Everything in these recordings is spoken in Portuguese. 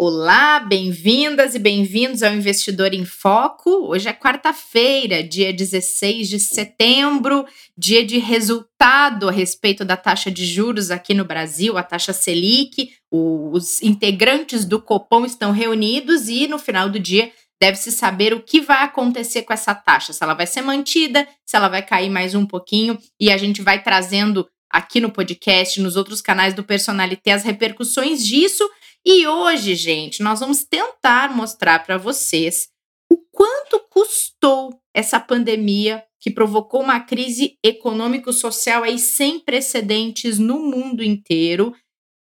Olá, bem-vindas e bem-vindos ao Investidor em Foco. Hoje é quarta-feira, dia 16 de setembro, dia de resultado a respeito da taxa de juros aqui no Brasil, a taxa Selic. Os integrantes do Copom estão reunidos e no final do dia deve-se saber o que vai acontecer com essa taxa, se ela vai ser mantida, se ela vai cair mais um pouquinho, e a gente vai trazendo aqui no podcast, nos outros canais do Personalité, as repercussões disso e hoje, gente, nós vamos tentar mostrar para vocês o quanto custou essa pandemia que provocou uma crise econômico-social aí sem precedentes no mundo inteiro.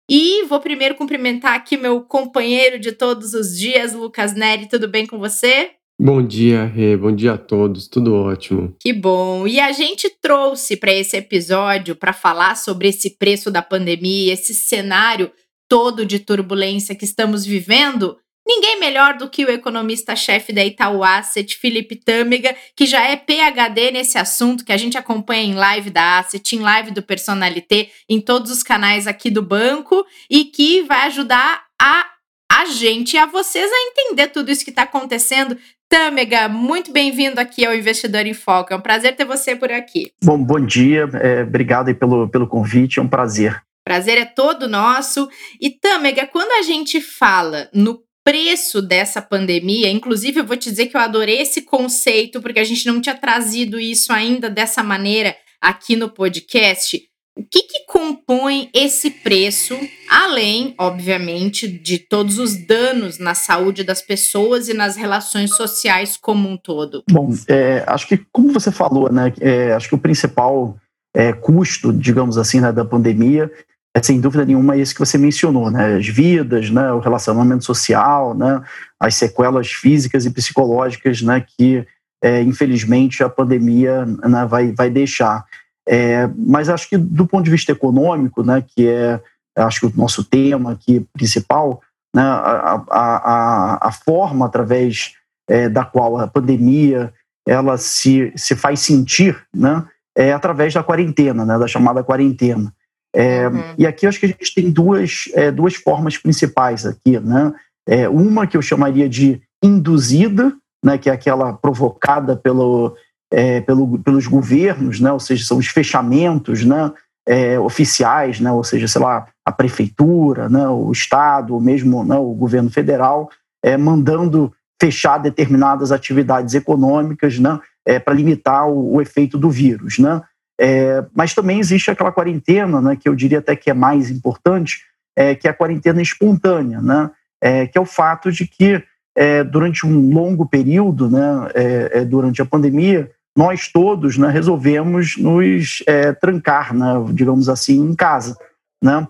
E vou primeiro cumprimentar aqui meu companheiro de todos os dias, Lucas Neri. Tudo bem com você? Bom dia, Rê. Bom dia a todos. Tudo ótimo. Que bom. E a gente trouxe para esse episódio para falar sobre esse preço da pandemia, esse cenário todo de turbulência que estamos vivendo, ninguém melhor do que o economista-chefe da Itaú Asset, Felipe Tâmega, que já é PhD nesse assunto, que a gente acompanha em live da Asset, em live do Personalité, em todos os canais aqui do banco, e que vai ajudar a, a gente e a vocês a entender tudo isso que está acontecendo. Tâmega, muito bem-vindo aqui ao Investidor em Foco. É um prazer ter você por aqui. Bom, bom dia. É, obrigado pelo, pelo convite. É um prazer. Prazer é todo nosso. E Tâmega, quando a gente fala no preço dessa pandemia, inclusive eu vou te dizer que eu adorei esse conceito, porque a gente não tinha trazido isso ainda dessa maneira aqui no podcast. O que, que compõe esse preço, além, obviamente, de todos os danos na saúde das pessoas e nas relações sociais como um todo? Bom, é, acho que, como você falou, né, é, acho que o principal é, custo, digamos assim, né, da pandemia é sem dúvida nenhuma esse que você mencionou, né? As vidas, né? O relacionamento social, né? As sequelas físicas e psicológicas, né? Que é, infelizmente a pandemia né, vai, vai deixar. É, mas acho que do ponto de vista econômico, né? Que é acho que o nosso tema aqui principal, né? A, a, a, forma através é, da qual a pandemia ela se, se faz sentir, né? É através da quarentena, né? Da chamada quarentena. É, uhum. E aqui eu acho que a gente tem duas, é, duas formas principais aqui, né? É, uma que eu chamaria de induzida, né, que é aquela provocada pelo, é, pelo, pelos governos, né, ou seja, são os fechamentos né, é, oficiais, né, ou seja, sei lá, a prefeitura, né, o Estado, ou mesmo né, o governo federal, é, mandando fechar determinadas atividades econômicas né, é, para limitar o, o, efeito do vírus. Né? É, mas também existe aquela quarentena, né, que eu diria até que é mais importante, é, que é a quarentena espontânea, né, é, que é o fato de que é, durante um longo período, né, é, é, durante a pandemia, nós todos né, resolvemos nos trancar, né, digamos assim, em casa, né,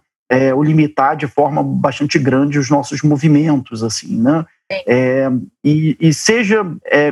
ou limitar de forma bastante grande os nossos movimentos, assim, né, e, e, seja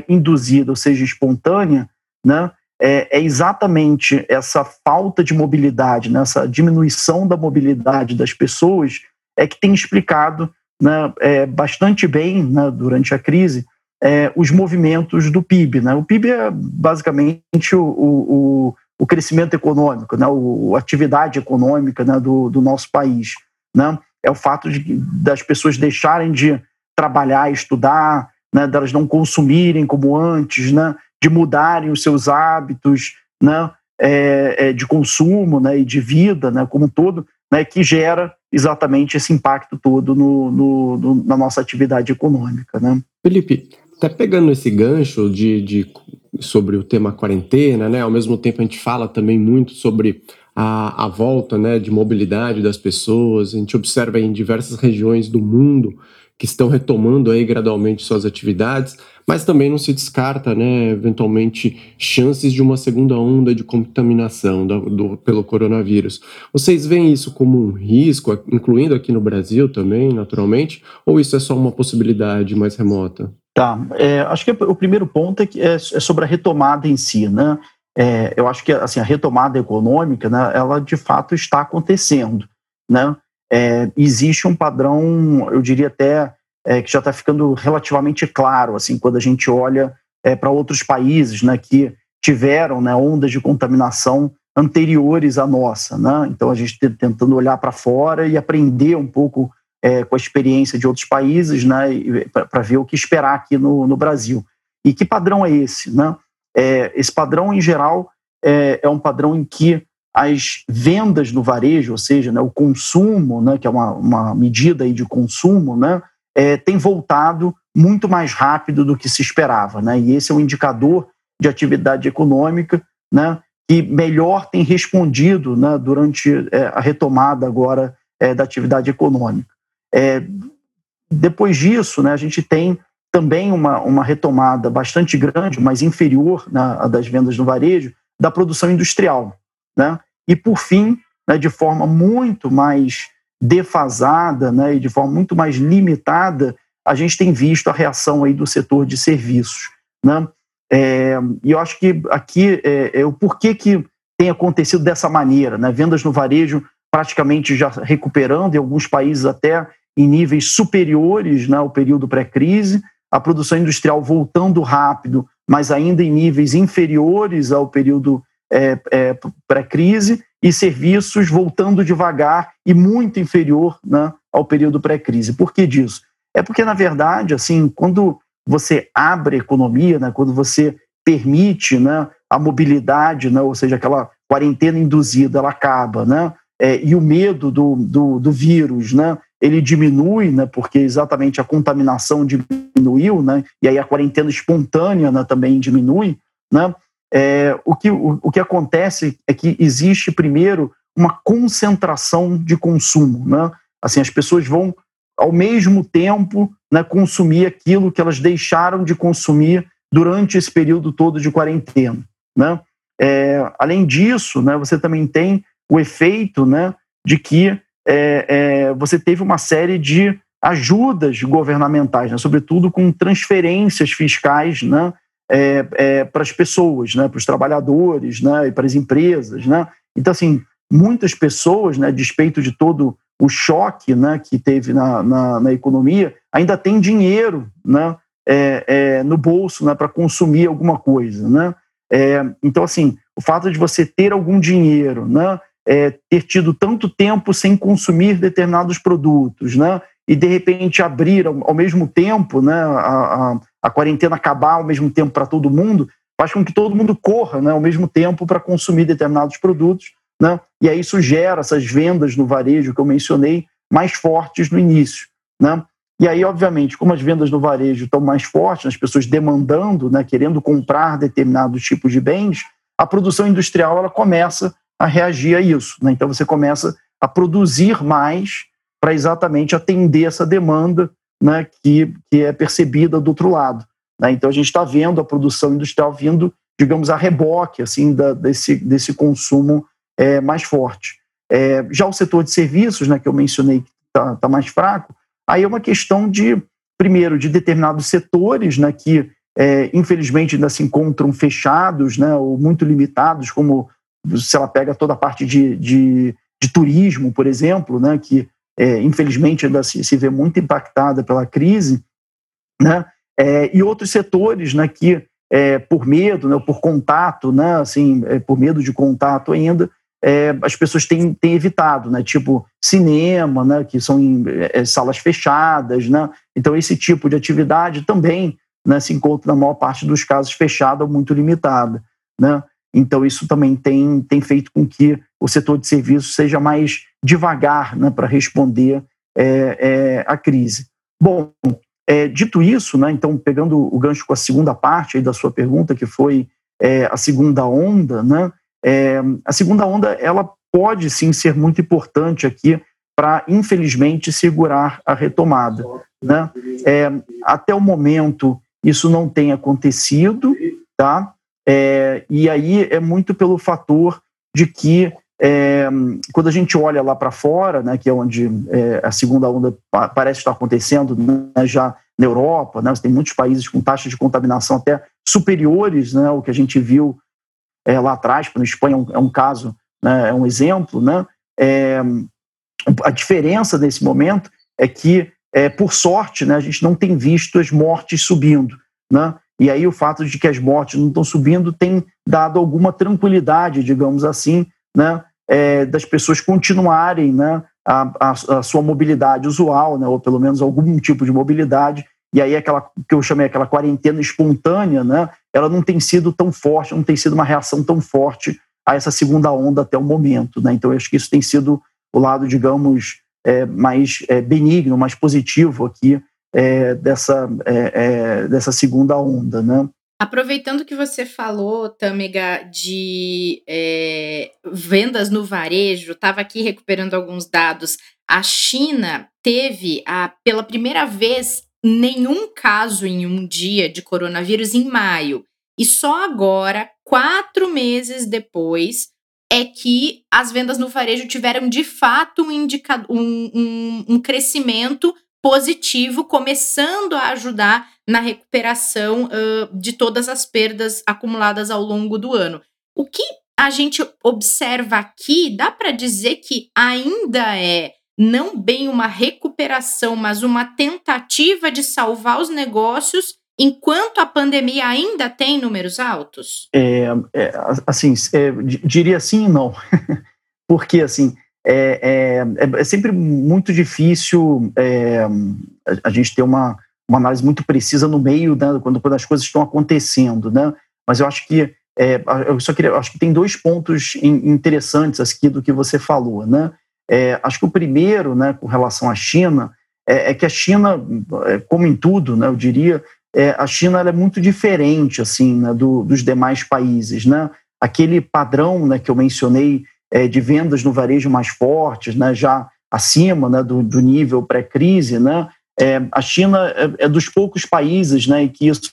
induzida ou seja espontânea, né, é, é exatamente essa falta de mobilidade, né, essa diminuição da mobilidade das pessoas, é que tem explicado né, é, bastante bem né, durante a crise é, os movimentos do PIB. Né? O PIB é basicamente o, o, o crescimento econômico, né, a atividade econômica né, do, do nosso país. Né? É o fato de, das pessoas deixarem de trabalhar, estudar, né, delas não consumirem como antes, né, de mudarem os seus hábitos né, é, é, de consumo né, e de vida né, como um todo, né, que gera exatamente esse impacto todo no, no, no, na nossa atividade econômica. Né. Felipe, até pegando esse gancho de, de, sobre o tema quarentena, né, ao mesmo tempo a gente fala também muito sobre a, a volta né, de mobilidade das pessoas, a gente observa em diversas regiões do mundo que estão retomando aí gradualmente suas atividades, mas também não se descarta, né, eventualmente, chances de uma segunda onda de contaminação do, do, pelo coronavírus. Vocês veem isso como um risco, incluindo aqui no Brasil também, naturalmente, ou isso é só uma possibilidade mais remota? Tá, é, acho que o primeiro ponto é, que é, é sobre a retomada em si, né? É, eu acho que assim, a retomada econômica, né, ela de fato está acontecendo, né? É, existe um padrão, eu diria até é, que já está ficando relativamente claro, assim, quando a gente olha é, para outros países, né, que tiveram né, ondas de contaminação anteriores à nossa, né? Então a gente tentando olhar para fora e aprender um pouco é, com a experiência de outros países, né, para ver o que esperar aqui no, no, Brasil. E que padrão é esse? Né? É, esse padrão, em geral, é, é, um padrão em que as vendas no varejo, ou seja, né, o consumo, né, que é uma, uma medida aí de consumo, né, é, tem voltado muito mais rápido do que se esperava. Né? E esse é um indicador de atividade econômica né, que melhor tem respondido né, durante é, a retomada agora é, da atividade econômica. É, depois disso, né, a gente tem também uma, uma retomada bastante grande, mas inferior né, das vendas no varejo, da produção industrial. Né? E, por fim, né, de forma muito mais defasada né, e de forma muito mais limitada, a gente tem visto a reação aí do setor de serviços. Né? É, e eu acho que aqui é, é, o porquê que tem acontecido dessa maneira, né? vendas no varejo praticamente já recuperando, em alguns países até em níveis superiores né, ao período pré-crise, a produção industrial voltando rápido, mas ainda em níveis inferiores ao período é, é, pré-crise, e serviços voltando devagar e muito inferior né, ao período pré-crise. Por que disso? É porque, na verdade, assim, quando você abre a economia, né, quando você permite né, a mobilidade, né, ou seja, aquela quarentena induzida, ela acaba, né, é, e o medo do, do, do vírus, né, ele diminui, né, porque exatamente a contaminação diminuiu, né, e aí a quarentena espontânea né, também diminui, né, é, o, que, o, o que acontece é que existe, primeiro, uma concentração de consumo. Né? Assim, as pessoas vão, ao mesmo tempo, né, consumir aquilo que elas deixaram de consumir durante esse período todo de quarentena. Né? É, além disso, né, você também tem o efeito né, de que é, é, você teve uma série de ajudas governamentais, né, sobretudo com transferências fiscais né, é, é para as pessoas, né, para os trabalhadores né, e para as empresas. Né. Então, assim, muitas pessoas, né, despeito de todo o choque né, que teve na, na, na economia, ainda tem dinheiro né, é, é, no bolso né, para consumir alguma coisa. Né? É, então, assim, o fato de você ter algum dinheiro, né, é, ter tido tanto tempo sem consumir determinados produtos, né? E de repente abrir ao, ao mesmo tempo, né? A, a, a, quarentena acabar ao mesmo tempo para todo mundo, faz com que todo mundo corra, né? Ao mesmo tempo para consumir determinados produtos, né? E aí isso gera essas vendas no varejo que eu mencionei mais fortes no início, né? E aí, obviamente, como as vendas no varejo estão mais fortes, as pessoas demandando, né, querendo comprar determinados tipos de bens, a produção industrial ela começa a reagir a isso. Né? Então você começa a produzir mais para exatamente atender essa demanda né, que, que é percebida do outro lado. Né? Então a gente está vendo a produção industrial vindo, digamos, a reboque assim da, desse, desse consumo é, mais forte. É, já o setor de serviços, né, que eu mencionei que está tá mais fraco, aí é uma questão de, primeiro, de determinados setores né, que, é, infelizmente, ainda se encontram fechados né, ou muito limitados, como se ela pega toda a parte de, de, de turismo, por exemplo, né, que é, infelizmente ainda se, se vê muito impactada pela crise, né, é, e outros setores né, que, é, por medo, né, por contato, né, assim, é, por medo de contato ainda, é, as pessoas têm, têm evitado, né, tipo cinema, né, que são em é, salas fechadas, né, então esse tipo de atividade também né, se encontra na maior parte dos casos fechada ou muito limitada, né. Então, isso também tem, tem feito com que o setor de serviços seja mais devagar né, para responder é, é, à crise. Bom, é, dito isso, né, então, pegando o gancho com a segunda parte da sua pergunta, que foi é, a segunda onda, né, é, a segunda onda ela pode sim ser muito importante aqui para, infelizmente, segurar a retomada. Né? É, até o momento, isso não tem acontecido, tá? E aí é muito pelo fator de que é, quando a gente olha lá para fora, né, que é onde é, a segunda onda parece estar acontecendo, né, já na Europa, né? Tem muitos países com taxas de contaminação até superiores, né? O que a gente viu é, lá atrás, na Espanha é um, é um caso, né? é um exemplo, né? É, a diferença nesse momento é que, é, por sorte, né, a gente não tem visto as mortes subindo, né? E aí o fato de que as mortes não estão subindo tem dado alguma tranquilidade, digamos assim, né, é, das pessoas continuarem né, a, a, a, sua mobilidade usual, né, ou pelo menos algum tipo de mobilidade. E aí aquela que eu chamei aquela quarentena espontânea, né, ela não tem sido tão forte, não tem sido uma reação tão forte a essa segunda onda até o momento. Né? Então eu acho que isso tem sido o lado, digamos, é, mais é, benigno, mais positivo aqui é, dessa, é, é, dessa segunda onda, né? Aproveitando que você falou, Tâmega, de é, vendas no varejo, estava aqui recuperando alguns dados. A China teve, a, pela primeira vez, nenhum caso em um dia de coronavírus em maio. E só agora, quatro meses depois, é que as vendas no varejo tiveram de fato um, indica um, um, um crescimento positivo, começando a ajudar na recuperação uh, de todas as perdas acumuladas ao longo do ano. O que a gente observa aqui, dá para dizer que ainda é não bem uma recuperação, mas uma tentativa de salvar os negócios enquanto a pandemia ainda tem números altos? É, é assim, é, diria sim e não. Porque, assim, é, é, é, sempre muito difícil é, a gente ter uma, uma análise muito precisa no meio, né, quando, quando as coisas estão acontecendo, né? Mas eu acho que é, eu só queria, acho que tem dois pontos interessantes aqui do que você falou, né? É, acho que o primeiro, né, com relação à China, é, é que a China, como em tudo, né, eu diria, é, a China é muito diferente assim né, do, dos demais países, né? Aquele padrão né, que eu mencionei é, de vendas no varejo mais fortes, né, já acima né, do, do nível pré-crise, né? É, a China é, é, dos poucos países né, que, isso,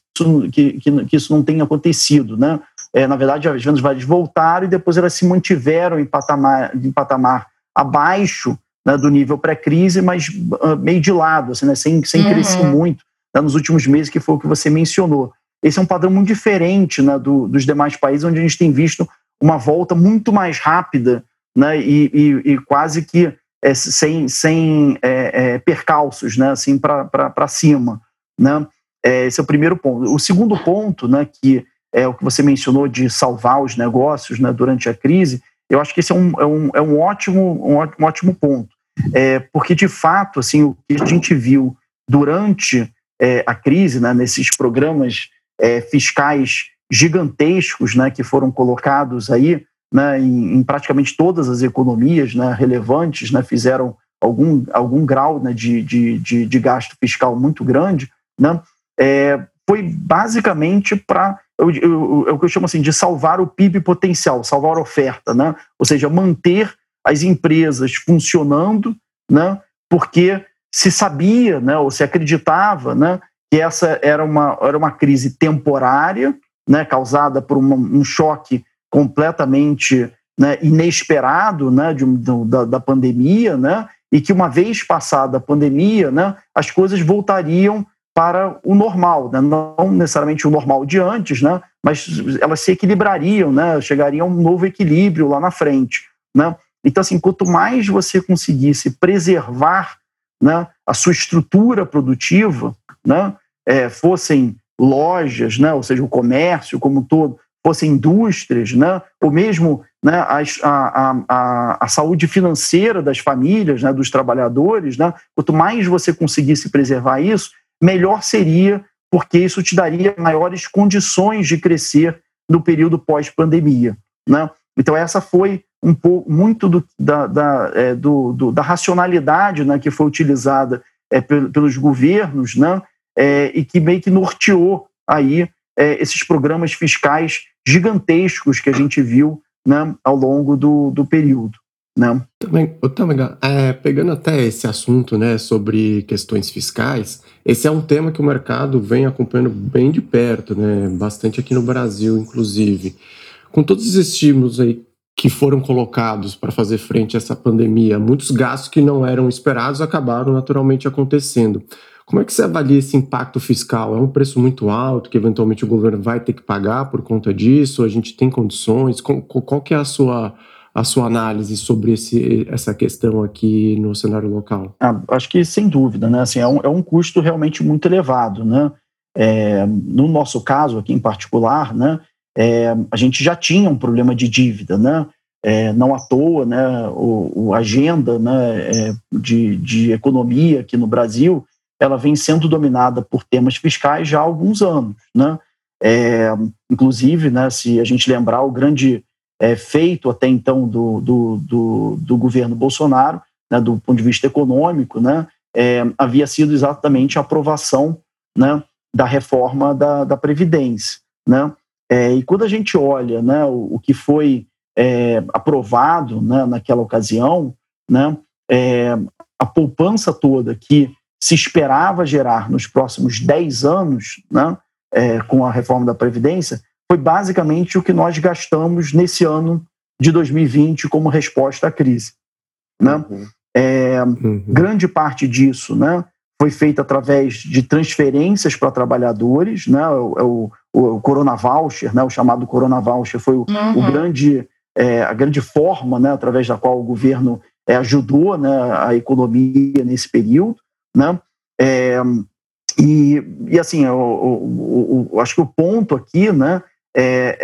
que, que, que isso não tem acontecido. Né? É, na verdade, as vendas varejo voltaram e depois elas se mantiveram em patamar, em patamar abaixo né, do nível pré-crise, mas uh, meio de lado, assim, né, sem, sem uhum. crescer muito né, nos últimos meses, que foi o que você mencionou. Esse é um padrão muito diferente né, do, dos demais países, onde a gente tem visto uma volta muito mais rápida né, e, e, e quase que é, sem, sem é, é, percalços né, assim, para cima. Né? É, esse é o primeiro ponto. O segundo ponto, né, que é o que você mencionou de salvar os negócios né, durante a crise, eu acho que esse é um, é um, é um, ótimo, um ótimo ponto. É, porque, de fato, assim, o que a gente viu durante é, a crise, né, nesses programas é, fiscais gigantescos né, que foram colocados aí né, em, em, praticamente todas as economias né, relevantes, né, fizeram algum, algum grau né, de, de, de, de, gasto fiscal muito grande, né, é, foi basicamente para é o que eu chamo assim de salvar o PIB potencial, salvar a oferta, né? ou seja, manter as empresas funcionando, porque se sabia, ou se acreditava, que essa era uma, era uma crise temporária, causada por uma, um choque completamente né, inesperado né, de, da, da, pandemia, né, e que uma vez passada a pandemia, né, as coisas voltariam para o normal, né, não necessariamente o normal de antes, né, mas elas se equilibrariam, né, chegariam a um novo equilíbrio lá na frente. Né. Então, assim, quanto mais você conseguisse preservar né, a sua estrutura produtiva, né, é, fossem lojas, né, ou seja, o comércio como um todo, fossem indústrias, né, ou mesmo né, a, a, a, a, saúde financeira das famílias, né, dos trabalhadores, né, quanto mais você conseguisse preservar isso, melhor seria, porque isso te daria maiores condições de crescer no período pós-pandemia. Né? Então, essa foi um pouco muito do, da, da, é, do, do, da racionalidade né, que foi utilizada é, pelos governos né, é, e que meio que norteou aí é, esses programas fiscais gigantescos que a gente viu né, ao longo do, do período. Né? Também, também é, pegando até esse assunto né, sobre questões fiscais, esse é um tema que o mercado vem acompanhando bem de perto, né, bastante aqui no Brasil, inclusive. Com todos os estímulos aí que foram colocados para fazer frente a essa pandemia, muitos gastos que não eram esperados acabaram naturalmente acontecendo. Como é que você avalia esse impacto fiscal? É um preço muito alto que eventualmente o governo vai ter que pagar por conta disso? A gente tem condições? Qual, que é a sua, a sua análise sobre esse, essa questão aqui no cenário local? Ah, acho que sem dúvida, né? Assim, é, um, é um custo realmente muito elevado, né? É, no nosso caso aqui em particular, né? É, a gente já tinha um problema de dívida, né? É, não à toa, né, o, o agenda né, é, de, de economia aqui no Brasil, ela vem sendo dominada por temas fiscais já há alguns anos, né? É, inclusive, né, se a gente lembrar o grande é, feito até então do, do, do, do governo Bolsonaro, né, do ponto de vista econômico, né, é, havia sido exatamente a aprovação né, da reforma da, da Previdência. Né? É, e quando a gente olha né, o, o que foi é, aprovado né, naquela ocasião, né, é, a poupança toda que se esperava gerar nos próximos 10 anos, né, é, com a reforma da Previdência, foi basicamente o que nós gastamos nesse ano de 2020 como resposta à crise. Né? Uhum. É, uhum. Grande parte disso né, foi feita através de transferências para trabalhadores, né, o, o, o Corona Voucher, né, o chamado Corona Voucher, foi o, uhum. o grande é, a grande forma né, através da qual o governo é, ajudou né, a economia nesse período. Né? É, e, e assim, eu, eu, eu, acho que o ponto aqui né, é,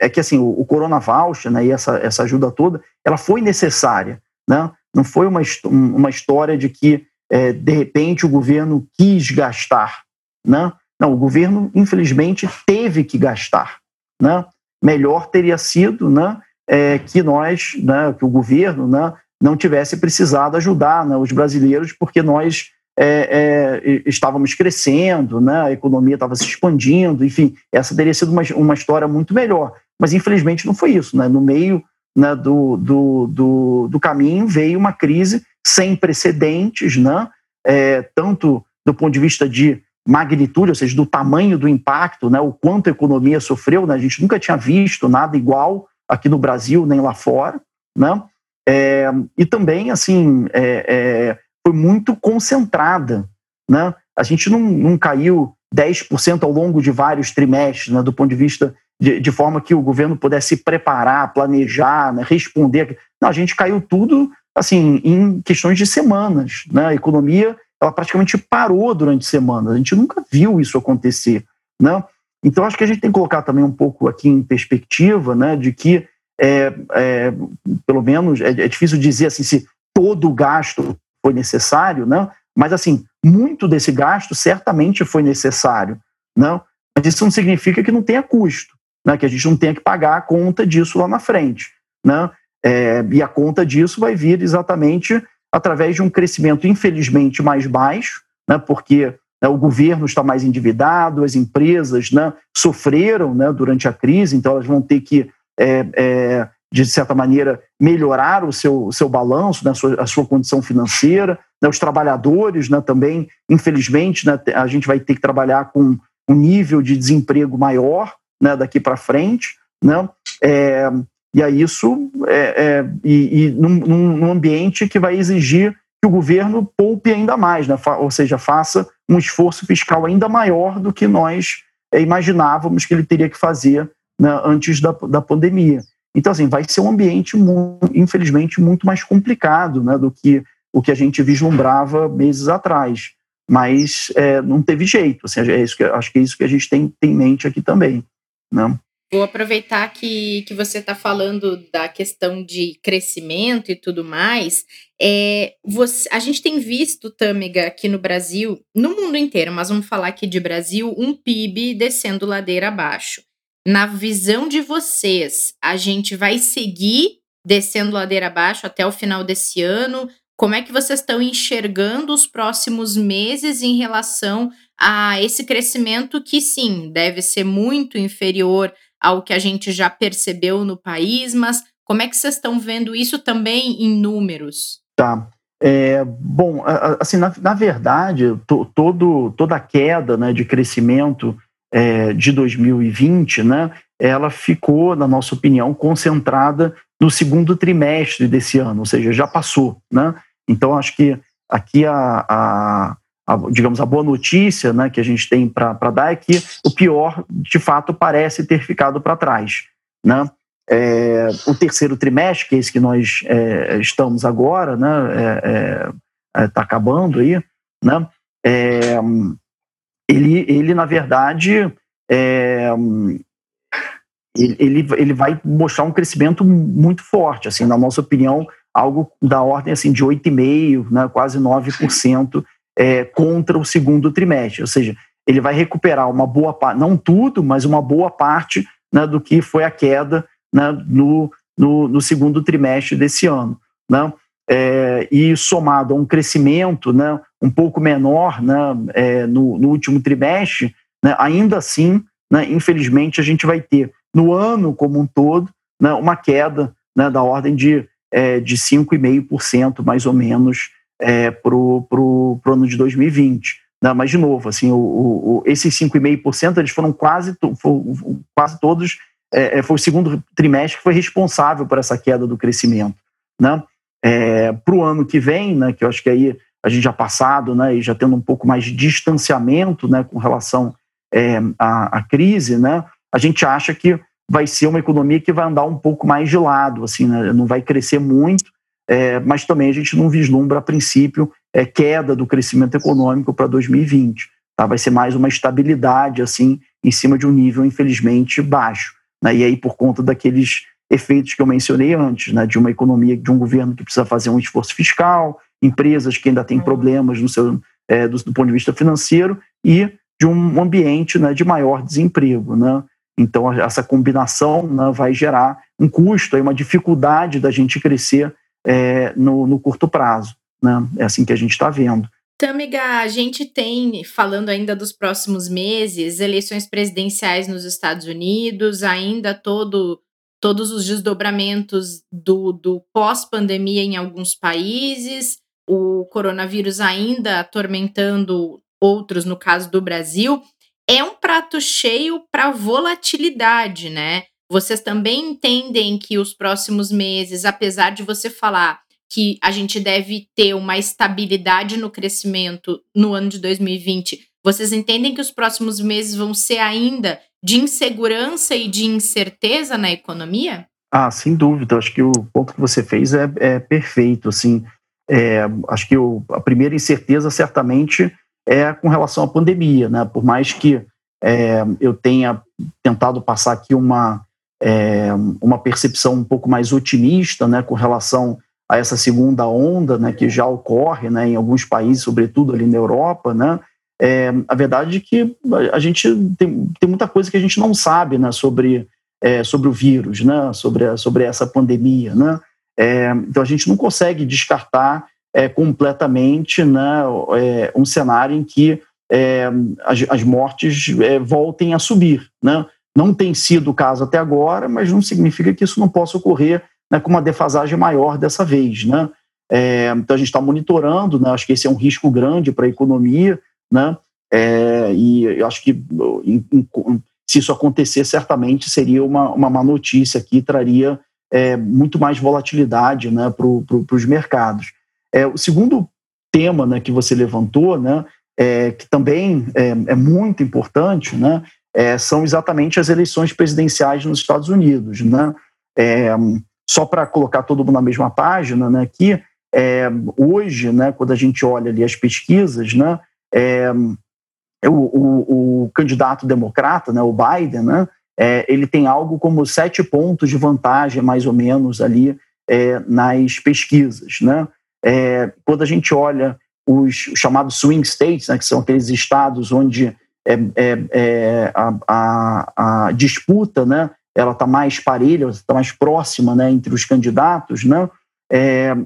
é, é que assim, o, o Corona Voucher né, e essa, essa ajuda toda, ela foi necessária. Né? Não foi uma, uma história de que, é, de repente, o governo quis gastar. Né? Não, o governo, infelizmente, teve que gastar. Né? Melhor teria sido né, é, que nós, né, que o governo, né, não tivesse precisado ajudar né, os brasileiros, porque nós é, é, estávamos crescendo, né, a economia estava se expandindo, enfim, essa teria sido uma, uma história muito melhor. Mas infelizmente não foi isso. Né? No meio né, do, do, do, do, caminho veio uma crise sem precedentes, né, é, tanto do ponto de vista de magnitude, ou seja, do tamanho do impacto, né, o quanto a economia sofreu, né, a gente nunca tinha visto nada igual aqui no Brasil nem lá fora, né? É, e também, assim, é, é, foi muito concentrada, né? A gente não, não caiu 10% ao longo de vários trimestres, né, do ponto de vista de, de forma que o governo pudesse preparar, planejar, né, responder. Não, a gente caiu tudo assim em questões de semanas. Né? A economia ela praticamente parou durante semanas. A gente nunca viu isso acontecer. Né? Então, acho que a gente tem que colocar também um pouco aqui em perspectiva, né, de que, é, é, pelo menos, é, é, difícil dizer assim se todo o gasto foi necessário, né, mas, assim, muito desse gasto certamente foi necessário, né, mas isso não significa que não tenha custo, né, que a gente não tenha que pagar a conta disso lá na frente, né, é, e a conta disso vai vir exatamente através de um crescimento, infelizmente, mais baixo, né, porque o governo está mais endividado, as empresas né, sofreram né, durante a crise, então elas vão ter que, é, é, de certa maneira, melhorar o seu, o seu balanço, né, a, sua, a sua condição financeira. Né, os trabalhadores né, também, infelizmente, né, a gente vai ter que trabalhar com um nível de desemprego maior né, daqui para frente. Né, é, e aí isso é, é, e, e num, num ambiente que vai exigir que o governo poupe ainda mais, né? ou seja, faça um esforço fiscal ainda maior do que nós é, imaginávamos que ele teria que fazer né, antes da, da pandemia. Então, assim, vai ser um ambiente, infelizmente, muito mais complicado né, do que o que a gente vislumbrava meses atrás. Mas é, não teve jeito. Assim, é isso que, acho que é isso que a gente tem, tem em mente aqui também. Né? Vou aproveitar que, que você está falando da questão de crescimento e tudo mais. É, você, a gente tem visto, Tâmega, aqui no Brasil, no mundo inteiro, mas vamos falar aqui de Brasil, um PIB descendo ladeira abaixo. Na visão de vocês, a gente vai seguir descendo ladeira abaixo até o final desse ano? Como é que vocês estão enxergando os próximos meses em relação a esse crescimento que, sim, deve ser muito inferior ao que a gente já percebeu no país, mas como é que vocês estão vendo isso também em números? Tá. É, bom, assim, na, na verdade, to, todo, toda a queda né, de crescimento é, de 2020, né, ela ficou, na nossa opinião, concentrada no segundo trimestre desse ano, ou seja, já passou. Né? Então, acho que aqui a, a, a, digamos, a boa notícia né, que a gente tem para dar é que o pior, de fato, parece ter ficado para trás. Né? É, o terceiro trimestre, que é esse que nós é, estamos agora, né, está é, é, é tá acabando aí, né, ele, ele, na verdade, ele, ele vai mostrar um crescimento muito forte, assim, na nossa opinião, algo da ordem assim, de 8,5%, né, quase 9% é, contra o segundo trimestre. Ou seja, ele vai recuperar uma boa parte, não tudo, mas uma boa parte né, do que foi a queda né, no, no, no, segundo trimestre desse ano. Né? É, e somado a um crescimento né, um pouco menor né, é, no, no, último trimestre, né, ainda assim, né, infelizmente, a gente vai ter no ano como um todo né, uma queda né, da ordem de, é, de 5,5% mais ou menos é, para o ano de 2020. Né? Mas, de novo, assim, o, o, esses 5,5% eles foram quase, foram, quase todos, é, é, foi o segundo trimestre que foi responsável por essa queda do crescimento. Né? É, para o ano que vem, né, que eu acho que aí a gente já passado né, e já tendo um pouco mais de distanciamento né, com relação é, à, à, crise, né, a gente acha que vai ser uma economia que vai andar um pouco mais de lado, assim, né, não vai crescer muito, é, mas também a gente não vislumbra, a princípio, é, queda do crescimento econômico para 2020. Tá? Vai ser mais uma estabilidade, assim, em cima de um nível, infelizmente, baixo. Né? E aí, por conta daqueles efeitos que eu mencionei antes, né? de uma economia, de um governo que precisa fazer um esforço fiscal, empresas que ainda têm uhum. problemas no seu, é, do, do, ponto de vista financeiro e de um ambiente né, de maior desemprego. Né? Então, essa combinação né, vai gerar um custo, uma dificuldade da gente crescer é, no, no, curto prazo. Né? É assim que a gente está vendo. Tamiga, a gente tem, falando ainda dos próximos meses, eleições presidenciais nos Estados Unidos, ainda todo, todos os desdobramentos do, do pós-pandemia em alguns países, o coronavírus ainda atormentando outros, no caso do Brasil. É um prato cheio para volatilidade, né? Vocês também entendem que os próximos meses, apesar de você falar que a gente deve ter uma estabilidade no crescimento no ano de 2020, vocês entendem que os próximos meses vão ser ainda de insegurança e de incerteza na economia? Ah, sem dúvida. Acho que o ponto que você fez é, é perfeito. Assim, é, acho que o, a primeira incerteza certamente é com relação à pandemia, né? Por mais que é, eu tenha tentado passar aqui uma é, uma percepção um pouco mais otimista né, com relação a essa segunda onda né, que já ocorre né, em alguns países, sobretudo ali na Europa. Né, é, a verdade é que a gente tem, tem muita coisa que a gente não sabe né, sobre, é, sobre o vírus, né, sobre, sobre essa pandemia. Né, é, então a gente não consegue descartar é, completamente né, é, um cenário em que as, as mortes voltem a subir. Né, não tem sido o caso até agora, mas não significa que isso não possa ocorrer né, com uma defasagem maior dessa vez. Né? É, então a gente está monitorando, né, acho que esse é um risco grande para a economia, né? É, e eu acho que em, em, se isso acontecer, certamente seria uma, uma má notícia que traria é, muito mais volatilidade né, para os mercados. É, o segundo tema né, que você levantou, né, é, que também é, é muito importante, né, é, são exatamente as eleições presidenciais nos Estados Unidos. Né? É, só para colocar todo mundo na mesma página, né, é, hoje, né, quando a gente olha ali as pesquisas, né, o, o, o, candidato democrata, né, o Biden, né, é, ele tem algo como sete pontos de vantagem, mais ou menos, ali é, nas pesquisas. Né? É, quando a gente olha os chamados swing states, né, que são aqueles estados onde é, é, é, a, a, a, disputa, né, ela está mais parelha, está mais próxima, né, entre os candidatos, né,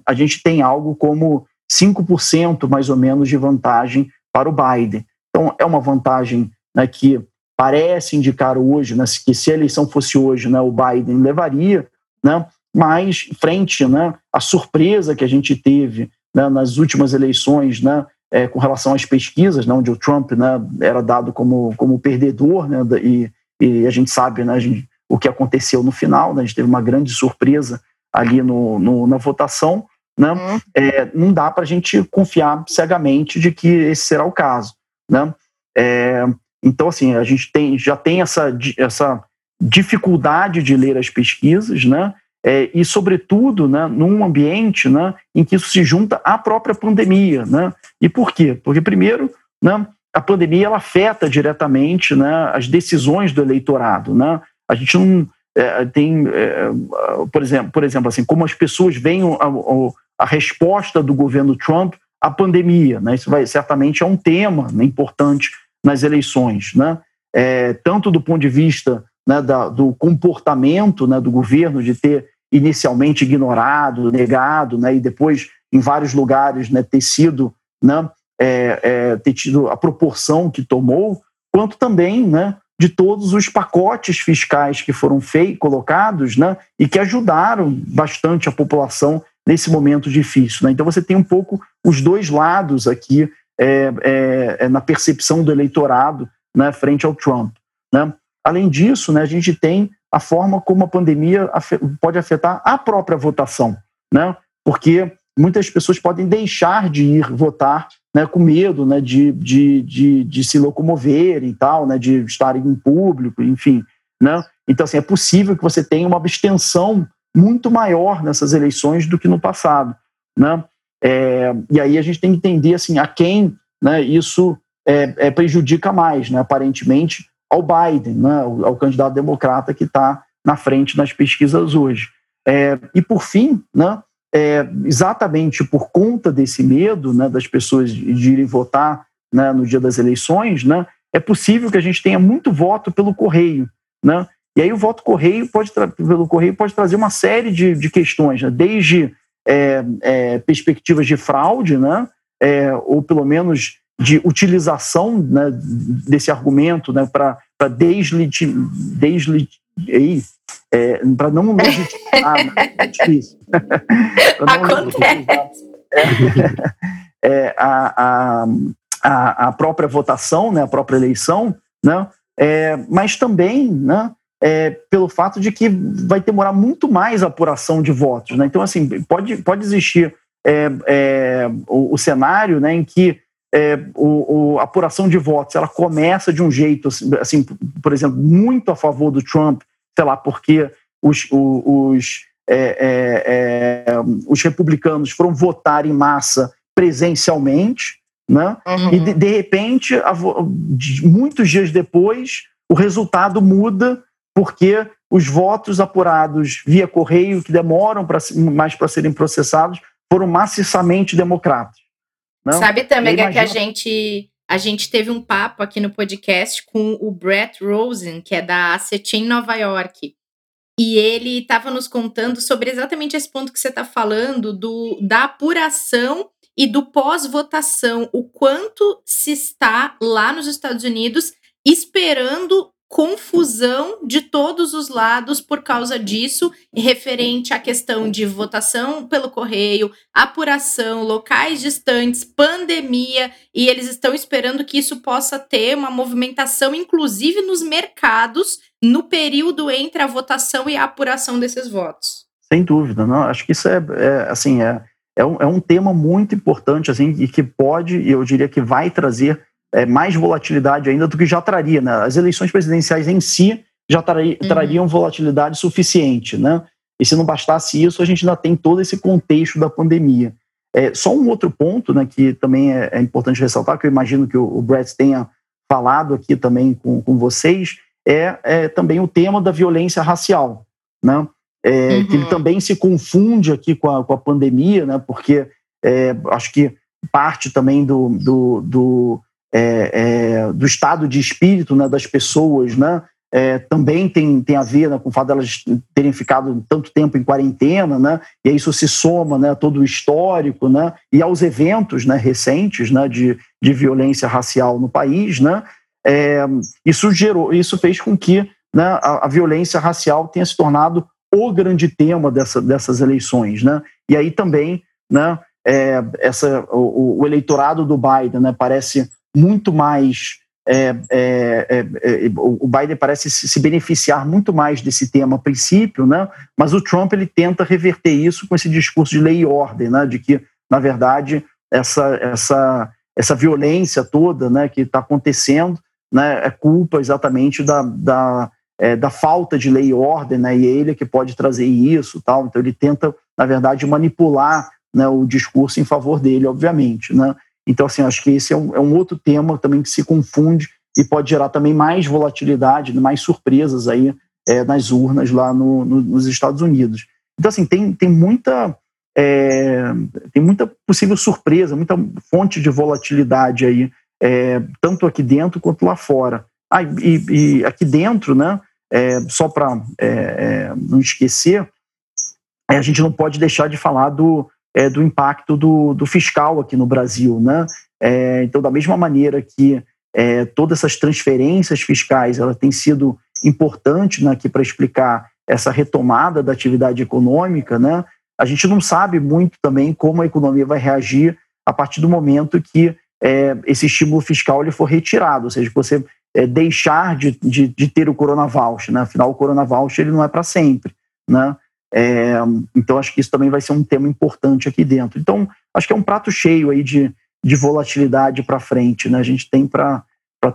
a gente tem algo como 5% mais ou menos de vantagem para o Biden. Então é uma vantagem né, que parece indicar hoje, né, que se a eleição fosse hoje, né, o Biden levaria, né, mas frente né, à surpresa que a gente teve né, nas últimas eleições, né, é, com relação às pesquisas, né, onde o Trump né, era dado como, como perdedor, né, e, e a gente sabe né, gente, o que aconteceu no final, né, a gente teve uma grande surpresa ali no, no na votação, né, uhum. é, não dá para a gente confiar cegamente de que esse será o caso. Né? É, então, assim, a gente tem, já tem essa, essa dificuldade de ler as pesquisas, né? É, e, sobretudo, né, num ambiente né, em que isso se junta à própria pandemia. Né? E por quê? Porque, primeiro, né, a pandemia ela afeta diretamente né, as decisões do eleitorado. Né? A gente não é, tem, é, por exemplo, por exemplo assim, como as pessoas veem a, a, resposta do governo Trump à pandemia. Né? Isso vai, certamente é um tema né, importante nas eleições. Né? É, tanto do ponto de vista né, da, do comportamento né, do governo de ter inicialmente ignorado, negado, né, e depois em vários lugares né, ter sido, né, é, é, ter tido a proporção que tomou, quanto também, né, de todos os pacotes fiscais que foram feitos, colocados, né, e que ajudaram bastante a população nesse momento difícil. Né? Então você tem um pouco os dois lados aqui é, é, é na percepção do eleitorado né, frente ao Trump. Né? Além disso, né, a gente tem a forma como a pandemia pode afetar a própria votação, né? Porque muitas pessoas podem deixar de ir votar né, com medo né, de, de, de, de se locomover e tal, né, de estar em público, enfim. Né? Então, assim, é possível que você tenha uma abstenção muito maior nessas eleições do que no passado. Né? É, e aí a gente tem que entender assim, a quem né, isso é, é prejudica mais. Né? Aparentemente, ao Biden, né, ao, ao candidato democrata que está na frente nas pesquisas hoje. É, e por fim, né, é, exatamente por conta desse medo né, das pessoas de, irem votar né, no dia das eleições, né, é possível que a gente tenha muito voto pelo correio. Né? E aí o voto correio pode pelo correio pode trazer uma série de, de questões, né? desde é, é, perspectivas de fraude, né? É, ou pelo menos de utilização né, desse argumento né, para deslegitimar, desle, é, para não legitimar, né, é difícil. Acontece. É, é, a, a, a própria votação, né, a própria eleição, né, é, mas também né, é, pelo fato de que vai demorar muito mais a apuração de votos. Né? Então, assim, pode, pode existir é, é, o, o, cenário né, em que é, o, o, a apuração de votos ela começa de um jeito, assim, assim, por exemplo, muito a favor do Trump, sei lá, porque os, os, é, é, os republicanos foram votar em massa presencialmente, né? Uhum. e de, de repente, a, muitos dias depois, o resultado muda porque os votos apurados via correio, que demoram pra, mais para serem processados, foram maciçamente democratas. Não? Sabe também que a gente a gente teve um papo aqui no podcast com o Brett Rosen, que é da Acetin Nova York. E ele estava nos contando sobre exatamente esse ponto que você está falando, do, da apuração e do pós-votação, o quanto se está lá nos Estados Unidos esperando confusão de todos os lados por causa disso, referente à questão de votação pelo correio, apuração, locais distantes, pandemia, e eles estão esperando que isso possa ter uma movimentação, inclusive nos mercados, no período entre a votação e a apuração desses votos. Sem dúvida, não. Acho que isso é, é assim é, é um, é um tema muito importante assim e que pode, e eu diria que vai trazer é, mais volatilidade ainda do que já traria. Né? As eleições presidenciais em si já trari, uhum. trariam volatilidade suficiente. Né? E se não bastasse isso, a gente ainda tem todo esse contexto da pandemia. É, só um outro ponto né, que também é, é, importante ressaltar, que eu imagino que o, o Brett tenha falado aqui também com, com vocês, é, é também o tema da violência racial. Né? É, uhum. Que ele também se confunde aqui com a, com a pandemia, né? porque é, acho que parte também do, do, do é, é, do estado de espírito né, das pessoas, né, é, também tem, tem a ver né, com o fato delas de terem ficado tanto tempo em quarentena, né, e isso se soma né, a todo o histórico né, e aos eventos né, recentes né, de, de violência racial no país. Né, é, isso, gerou, isso fez com que né, a, a, violência racial tenha se tornado o grande tema dessa, dessas eleições. Né, e aí também né, é, essa, o, o eleitorado do Biden né, parece muito mais é, é, é, é o Biden parece se beneficiar muito mais desse tema a princípio, né? mas o Trump ele tenta reverter isso com esse discurso de lei e ordem, né? de que, na verdade, essa, essa, essa violência toda né, que está acontecendo né, é culpa exatamente da, da, é, da falta de lei e ordem, né, e ele é que pode trazer isso. tal. Então, ele tenta, na verdade, manipular né, o discurso em favor dele, obviamente. Né? Então, assim, acho que esse é um, é um outro tema também que se confunde e pode gerar também mais volatilidade, mais surpresas aí é, nas urnas lá no, no, nos Estados Unidos. Então, assim, tem, tem muita é, tem muita possível surpresa, muita fonte de volatilidade aí, é, tanto aqui dentro quanto lá fora. Ah, e, e aqui dentro, né, é, só para é, é, não esquecer, a gente não pode deixar de falar do, é, do impacto do, do, fiscal aqui no Brasil. Né? É, então, da mesma maneira que é, todas essas transferências fiscais ela tem sido importante né, aqui para explicar essa retomada da atividade econômica, né, a gente não sabe muito também como a economia vai reagir a partir do momento que é, esse estímulo fiscal ele for retirado, ou seja, você é, deixar de, de, de, ter o Corona né? afinal o Corona ele não é para sempre, né? É, então, acho que isso também vai ser um tema importante aqui dentro. Então, acho que é um prato cheio aí de, de volatilidade para frente. Né? A gente tem para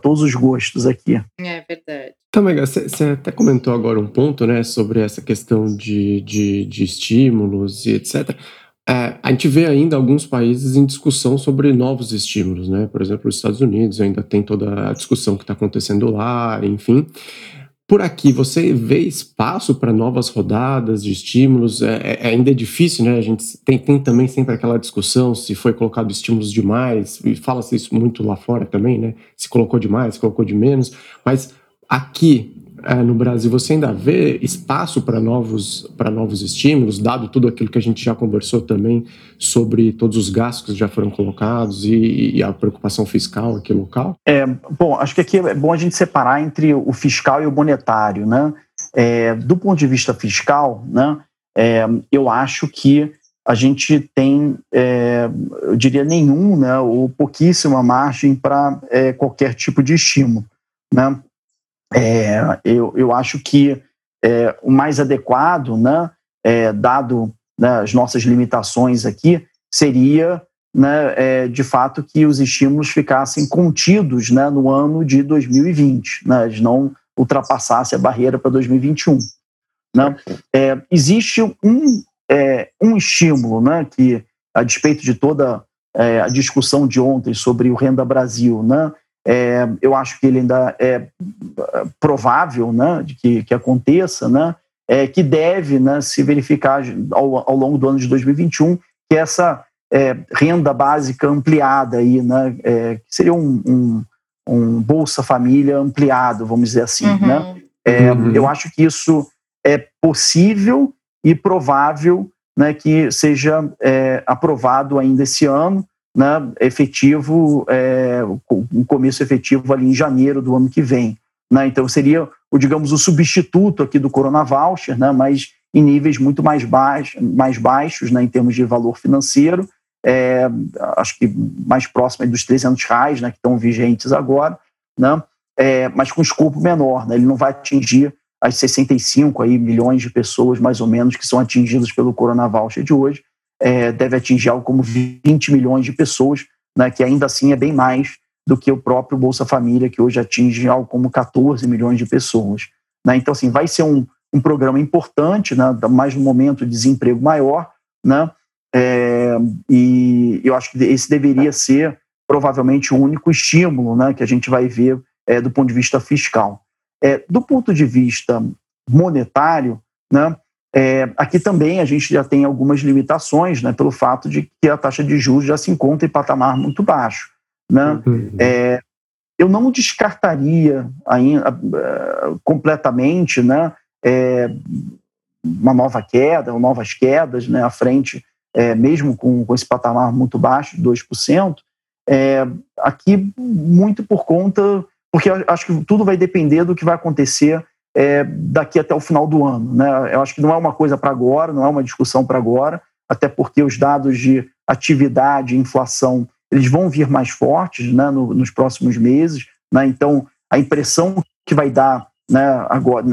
todos os gostos aqui. É verdade. Então, Mega, você até comentou agora um ponto né, sobre essa questão de, de, de estímulos e etc. É, a gente vê ainda alguns países em discussão sobre novos estímulos, né? Por exemplo, os Estados Unidos ainda tem toda a discussão que está acontecendo lá, enfim. Por aqui, você vê espaço para novas rodadas de estímulos? É, é, é, ainda é difícil, né? A gente tem, tem também sempre aquela discussão se foi colocado estímulos demais, e fala-se isso muito lá fora também, né? Se colocou demais, se colocou de menos. Mas aqui, é, no Brasil, você ainda vê espaço para novos, novos estímulos, dado tudo aquilo que a gente já conversou também sobre todos os gastos que já foram colocados e, e a preocupação fiscal aqui local? É, bom, acho que aqui é bom a gente separar entre o fiscal e o monetário, né? É, do ponto de vista fiscal, né, é, eu acho que a gente tem, é, eu diria, nenhum, né, ou pouquíssima margem para é, qualquer tipo de estímulo. Né? É, eu, eu acho que é, o mais adequado, né, é, dado né, as nossas limitações aqui, seria, né, é, de fato, que os estímulos ficassem contidos né, no ano de 2020, né, eles não ultrapassassem a barreira para 2021. Né? É, existe um, é, um estímulo né, que, a despeito de toda a discussão de ontem sobre o Renda Brasil, né, é, eu acho que ele ainda é provável né, de que, que aconteça, né, é, que deve né, se verificar ao, ao longo do ano de 2021, que essa é, renda básica ampliada, aí, né, é, que seria um, um, um, Bolsa Família ampliado, vamos dizer assim. Uhum. Né? É, uhum. Eu acho que isso é possível e provável né, que seja é, aprovado ainda esse ano né, efetivo, é, um começo efetivo ali em janeiro do ano que vem. Né? Então seria, o, digamos, o substituto aqui do Corona Voucher, né, mas em níveis muito mais, baixos, mais baixos né, em termos de valor financeiro, é, acho que mais próximo dos 300 reais né, que estão vigentes agora, né, é, mas com escopo menor. Né, ele não vai atingir as 65 aí, milhões de pessoas, mais ou menos, que são atingidas pelo Corona Voucher de hoje, é, deve atingir algo como 20 milhões de pessoas, né, que ainda assim é bem mais do que o próprio Bolsa Família, que hoje atinge algo como 14 milhões de pessoas. Né? Então, assim, vai ser um, um programa importante, né, mais no momento de desemprego maior, né, é, e eu acho que esse deveria ser provavelmente o único estímulo né, que a gente vai ver é, do ponto de vista fiscal. É, do ponto de vista monetário, né, é, aqui também a gente já tem algumas limitações, né, pelo fato de que a taxa de juros já se encontra em patamar muito baixo. Né? Uhum. É, eu não descartaria ainda, uh, completamente né, é, uma nova queda, ou novas quedas né, à frente, é, mesmo com, com esse patamar muito baixo, de 2%. É, aqui, muito por conta, porque acho que tudo vai depender do que vai acontecer é, daqui até o final do ano. Né? Eu acho que não é uma coisa para agora, não é uma discussão para agora, até porque os dados de atividade e inflação eles vão vir mais fortes né, no, nos próximos meses, Né? Então, a impressão que vai dar né, agora,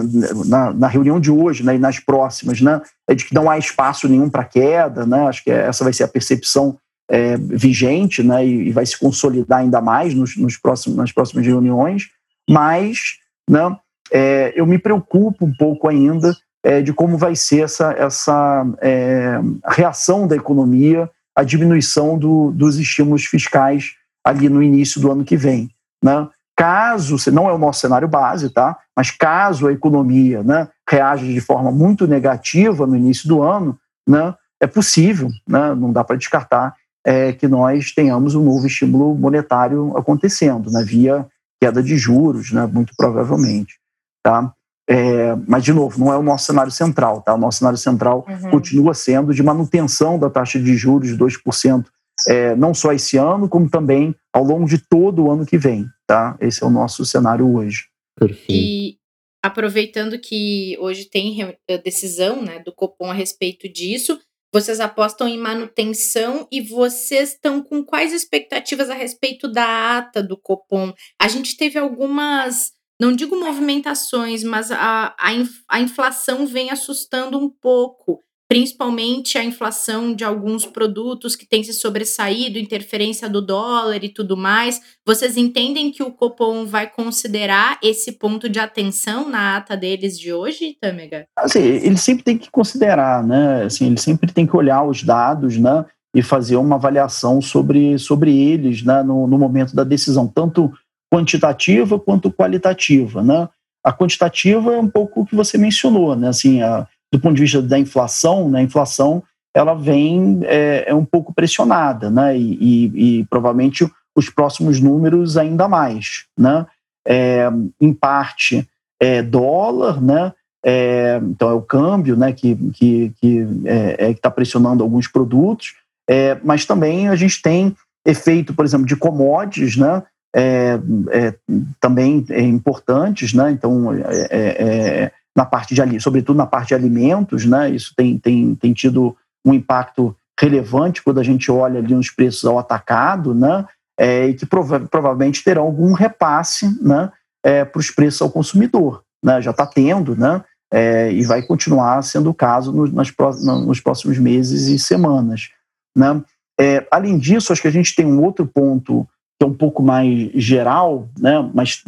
na, na, reunião de hoje né, e nas próximas, né, é de que não há espaço nenhum para queda. Né? Acho que essa vai ser a percepção é, vigente né, e, e, vai se consolidar ainda mais nos, nos próximos, nas próximas reuniões. Mas né, é, eu me preocupo um pouco ainda é, de como vai ser essa, essa é, reação da economia à diminuição do, dos estímulos fiscais ali no início do ano que vem. Né? Caso, não é o nosso cenário base, tá? mas caso a economia né, reaja de forma muito negativa no início do ano, né, é possível, né, não dá para descartar é, que nós tenhamos um novo estímulo monetário acontecendo, né, via queda de juros, né, muito provavelmente. Tá? É, mas, de novo, não é o nosso cenário central. Tá? O nosso cenário central uhum. continua sendo de manutenção da taxa de juros de 2%, é, não só esse ano, como também ao longo de todo o ano que vem. Tá? Esse é o nosso cenário hoje. Perfeito. E aproveitando que hoje tem decisão né, do Copom a respeito disso, vocês apostam em manutenção e vocês estão com quais expectativas a respeito da ata do Copom? A gente teve algumas não digo movimentações, mas a, a, a inflação vem assustando um pouco, principalmente a inflação de alguns produtos que tem se sobressaído, interferência do dólar e tudo mais. Vocês entendem que o Copom vai considerar esse ponto de atenção na ata deles de hoje, Tâmega? Assim, ele sempre tem que considerar, né? Assim, ele sempre tem que olhar os dados, né? E fazer uma avaliação sobre, sobre eles né? no, no momento da decisão, tanto quantitativa quanto qualitativa, né? A quantitativa é um pouco o que você mencionou, né? Assim, a, do ponto de vista da inflação, né? A inflação ela vem é, é um pouco pressionada, né? E, e, e, provavelmente os próximos números ainda mais, né? É, em parte é dólar, né? É, então é o câmbio, né? Que que que é, é está pressionando alguns produtos, é, mas também a gente tem efeito, por exemplo, de commodities, né? É, é, também é importantes, né? Então, é, é, é na parte de sobretudo na parte de alimentos, né? Isso tem, tem, tem tido um impacto relevante quando a gente olha ali nos preços ao atacado, né? É, e que prova provavelmente terão algum repasse, né? para os preços ao consumidor, né? Já está tendo, né? e vai continuar sendo o caso no, nas, nos próximos meses e semanas, né? além disso, acho que a gente tem um outro ponto que é um pouco mais geral, né, mas,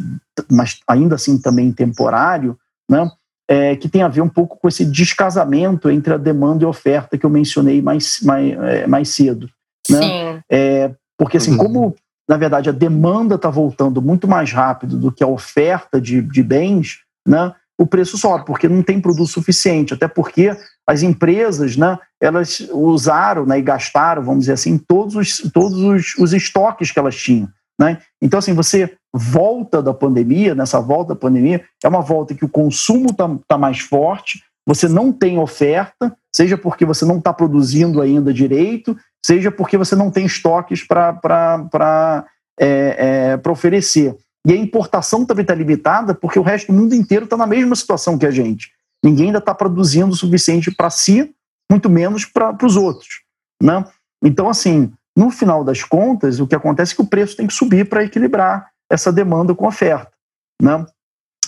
mas ainda assim também temporário, né, é, que tem a ver um pouco com esse descasamento entre a demanda e a oferta que eu mencionei mais, mais, é, mais cedo. Né? Sim. É, porque, assim, uhum. como, na verdade, a demanda está voltando muito mais rápido do que a oferta de, de bens, né, o preço sobe, porque não tem produto suficiente, até porque as empresas, né, elas usaram né, e gastaram, vamos dizer assim, todos os, todos os, os estoques que elas tinham. Né? Então, assim, você volta da pandemia, nessa volta da pandemia, é uma volta que o consumo está tá mais forte, você não tem oferta, seja porque você não está produzindo ainda direito, seja porque você não tem estoques para é, é, oferecer. E a importação também está limitada porque o resto do mundo inteiro está na mesma situação que a gente. Ninguém ainda está produzindo o suficiente para si, muito menos para os outros. Né? Então, assim, no final das contas, o que acontece é que o preço tem que subir para equilibrar essa demanda com oferta. Né?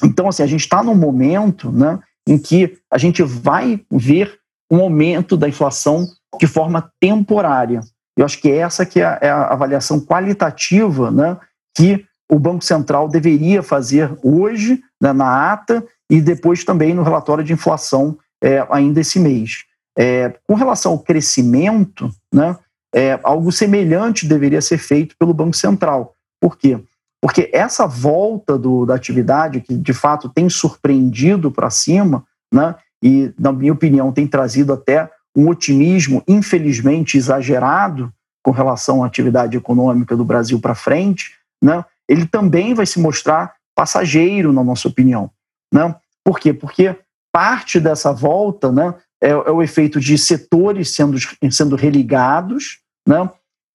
Então, assim, a gente está num momento né, em que a gente vai ver um aumento da inflação de forma temporária. Eu acho que essa que é a, é a avaliação qualitativa né, que o Banco Central deveria fazer hoje, né, na ata, e depois também no relatório de inflação é, ainda esse mês. É, com relação ao crescimento, né, é, algo semelhante deveria ser feito pelo Banco Central. Por quê? Porque essa volta do, da atividade, que de fato tem surpreendido para cima, né, e, na minha opinião, tem trazido até um otimismo, infelizmente, exagerado com relação à atividade econômica do Brasil para frente, né, ele também vai se mostrar passageiro, na nossa opinião. Né? Por quê? Porque parte dessa volta né, é, é o efeito de setores sendo, sendo religados. Né?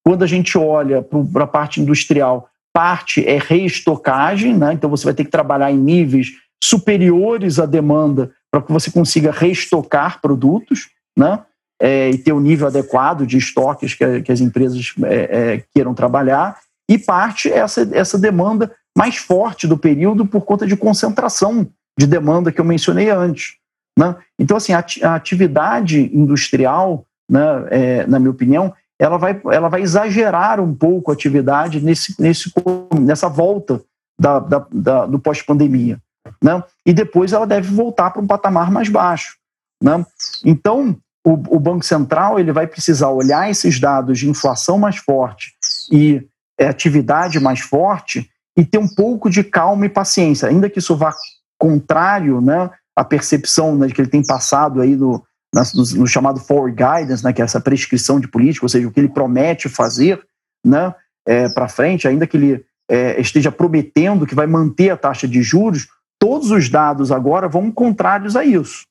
Quando a gente olha para a parte industrial, parte é reestocagem, né? então você vai ter que trabalhar em níveis superiores à demanda para que você consiga reestocar produtos né? É, e ter o um nível adequado de estoques que, que as empresas é, é, queiram trabalhar e parte essa, essa demanda mais forte do período por conta de concentração de demanda que eu mencionei antes. Né? Então, assim, a, atividade industrial, né, é, na minha opinião, ela vai, ela vai exagerar um pouco a atividade nesse, nesse, nessa volta da, da, da do pós-pandemia. Né? E depois ela deve voltar para um patamar mais baixo. Né? Então, o, o, Banco Central ele vai precisar olhar esses dados de inflação mais forte e atividade mais forte e ter um pouco de calma e paciência, ainda que isso vá contrário né, à percepção né, que ele tem passado aí no, no, no, chamado forward guidance, né, que é essa prescrição de política, ou seja, o que ele promete fazer né, é, para frente, ainda que ele é, esteja prometendo que vai manter a taxa de juros, todos os dados agora vão contrários a isso.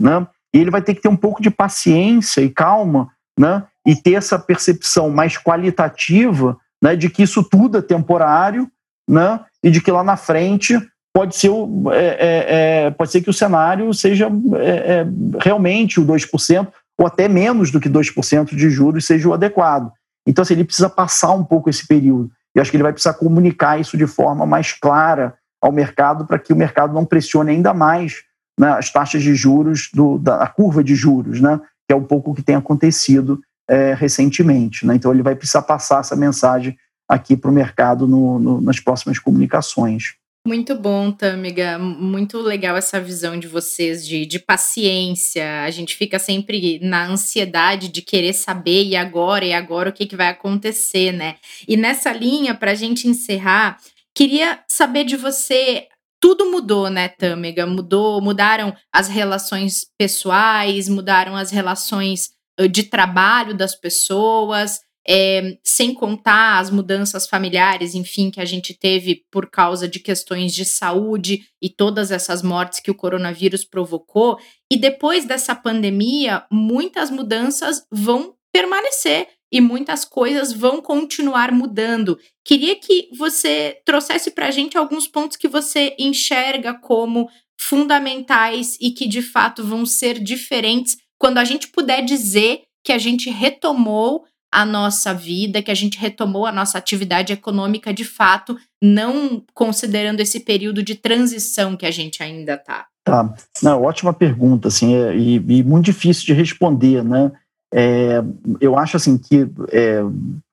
Né? E ele vai ter que ter um pouco de paciência e calma né? e ter essa percepção mais qualitativa né, de que isso tudo é temporário né, e de que lá na frente pode ser, é, é, é, pode ser que o cenário seja é, é realmente o 2%, ou até menos do que 2% de juros seja o adequado. Então, assim, ele precisa passar um pouco esse período. E acho que ele vai precisar comunicar isso de forma mais clara ao mercado para que o mercado não pressione ainda mais né, as taxas de juros, do, da curva de juros, né, que é um pouco o que tem acontecido é, recentemente. Né? Então, ele vai precisar passar essa mensagem aqui para o mercado no, no, nas próximas comunicações. Muito bom, Tâmiga. Muito legal essa visão de vocês de, de paciência. A gente fica sempre na ansiedade de querer saber e agora, e agora o que, que vai acontecer, né? E nessa linha, para a gente encerrar, queria saber de você. Tudo mudou, né, Tâmiga? Mudou, mudaram as relações pessoais, mudaram as relações de trabalho das pessoas é, sem contar as mudanças familiares, enfim, que a gente teve por causa de questões de saúde e todas essas mortes que o coronavírus provocou. E depois dessa pandemia, muitas mudanças vão permanecer e muitas coisas vão continuar mudando. Queria que você trouxesse para a gente alguns pontos que você enxerga como fundamentais e que de fato vão ser diferentes quando a gente puder dizer que a gente retomou a nossa vida, que a gente retomou a nossa atividade econômica de fato, não considerando esse período de transição que a gente ainda está? Tá, não, ótima pergunta, assim, é, e, e, muito difícil de responder, né? É, eu acho assim que, é,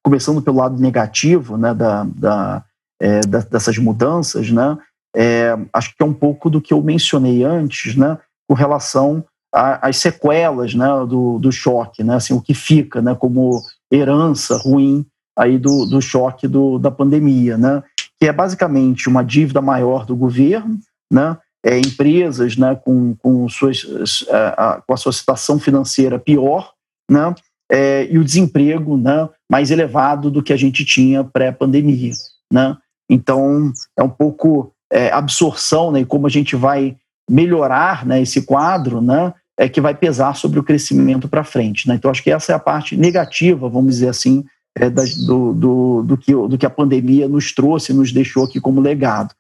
começando pelo lado negativo, né, da, da, é, da dessas mudanças, né, é, acho que é um pouco do que eu mencionei antes, né, com relação às sequelas, né, do, do choque, né, assim, o que fica, né, como herança ruim aí do, do choque do, da pandemia, né? que é basicamente uma dívida maior do governo, né? É, empresas né, com, com, suas, a, com a sua situação financeira pior, né? É, e o desemprego né, mais elevado do que a gente tinha pré-pandemia. Né? Então, é um pouco é, absorção né, e como a gente vai melhorar né, esse quadro, né, é que vai pesar sobre o crescimento para frente. Né? Então, acho que essa é a parte negativa, vamos dizer assim, é, da, do, do, do, que, do que a pandemia nos trouxe, nos deixou aqui como legado.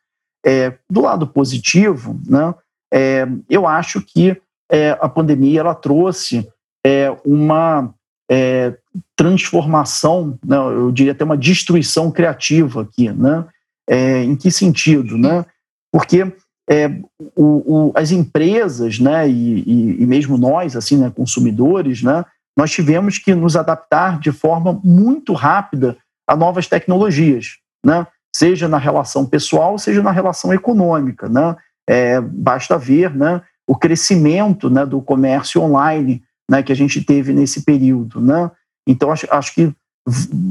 É, do lado positivo, né, é, eu acho que é, a pandemia ela trouxe é, uma é, transformação, né, eu diria até uma destruição criativa aqui. Né? em que sentido? Né? Porque é, o, o, as empresas, né, e, e, e, mesmo nós, assim, né, consumidores, né, nós tivemos que nos adaptar de forma muito rápida a novas tecnologias, né, seja na relação pessoal, seja na relação econômica, né. É, basta ver, né, o crescimento, né, do comércio online, né, que a gente teve nesse período, né. Então acho, acho que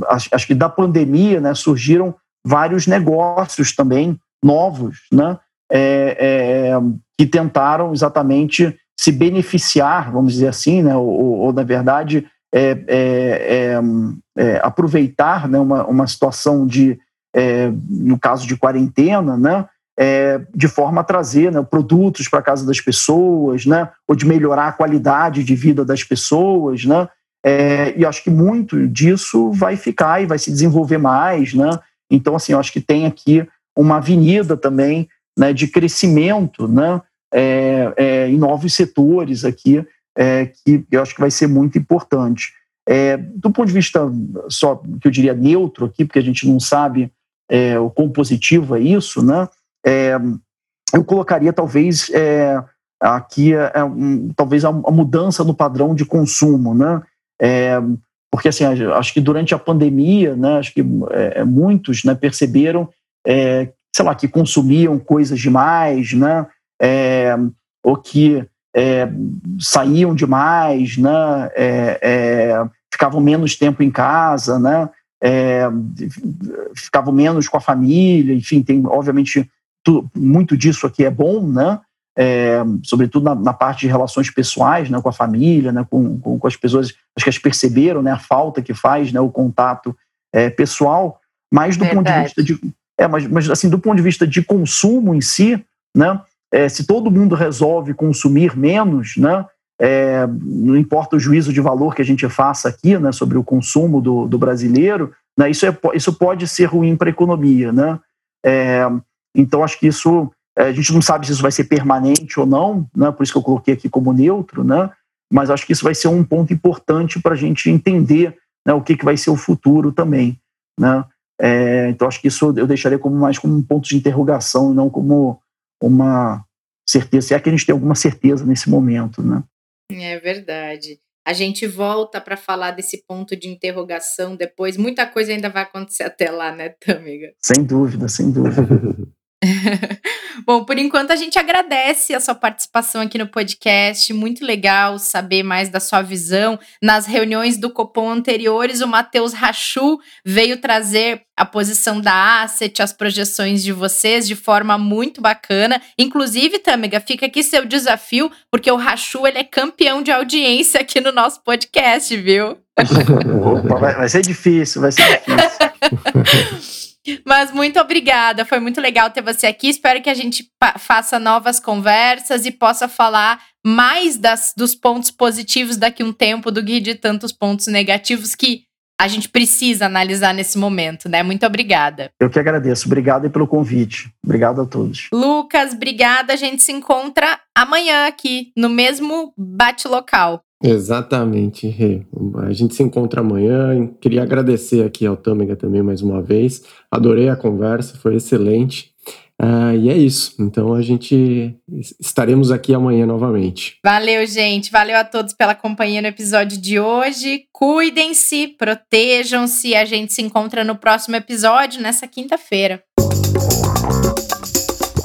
acho, acho que da pandemia, né, surgiram vários negócios também novos, né, é, é, que tentaram exatamente se beneficiar, vamos dizer assim, né, ou, ou na verdade é, é, é, aproveitar né, uma, uma situação de, no caso de quarentena, né, de forma a trazer né, produtos para a casa das pessoas, né, ou de melhorar a qualidade de vida das pessoas, né, e acho que muito disso vai ficar e vai se desenvolver mais, né, então assim, acho que tem aqui uma avenida também né, de crescimento né, é, é, em novos setores aqui, é, que eu acho que vai ser muito importante. É, do ponto de vista só que eu diria neutro aqui, porque a gente não sabe é, o quão positivo é isso, né? É, eu colocaria talvez é, aqui é, é um, talvez a, a, mudança no padrão de consumo, né? É, porque assim acho que durante a pandemia, né? Acho que é, muitos né, perceberam, sei lá, que consumiam coisas demais, né? ou que saíam demais, né? ficavam menos tempo em casa, né? é, ficavam menos com a família, enfim, tem obviamente tu, muito disso aqui é bom, né? É, sobretudo na, na, parte de relações pessoais, né, com a família, né, com, com, com, as pessoas, acho que elas perceberam, né, a falta que faz, né, o contato é, pessoal, mas do Verdade. ponto de vista de, é, mas, mas assim, do ponto de vista de consumo em si, né, é, se todo mundo resolve consumir menos, né, é, não importa o juízo de valor que a gente faça aqui né, sobre o consumo do, do brasileiro, né, isso, é, isso pode ser ruim para a economia. Né? É, então, acho que isso, é, a gente não sabe se isso vai ser permanente ou não, né, por isso que eu coloquei aqui como neutro, né, mas acho que isso vai ser um ponto importante para a gente entender né, o que, que vai ser o futuro também. Né? É, então, acho que isso eu deixaria como mais como um ponto de interrogação e não como uma certeza, se é que a gente tem alguma certeza nesse momento. Né? É verdade. A gente volta para falar desse ponto de interrogação depois. Muita coisa ainda vai acontecer até lá, né, Tâmiga? Sem dúvida, sem dúvida. Bom, por enquanto a gente agradece a sua participação aqui no podcast. Muito legal saber mais da sua visão. Nas reuniões do Copom anteriores, o Matheus Rachu veio trazer a posição da Asset, as projeções de vocês de forma muito bacana. Inclusive, Tâmega, fica aqui seu desafio, porque o Rachu ele é campeão de audiência aqui no nosso podcast, viu? Opa, vai, vai ser difícil, vai ser difícil. Mas muito obrigada, foi muito legal ter você aqui. Espero que a gente faça novas conversas e possa falar mais das, dos pontos positivos daqui a um tempo do que de tantos pontos negativos que a gente precisa analisar nesse momento, né? Muito obrigada. Eu que agradeço. Obrigado pelo convite. Obrigado a todos. Lucas, obrigada. A gente se encontra amanhã aqui no mesmo bate local. Exatamente, Rê. A gente se encontra amanhã. Queria agradecer aqui ao Tâmega também mais uma vez. Adorei a conversa, foi excelente. Uh, e é isso. Então a gente estaremos aqui amanhã novamente. Valeu, gente. Valeu a todos pela companhia no episódio de hoje. Cuidem-se, protejam-se. A gente se encontra no próximo episódio, nessa quinta-feira.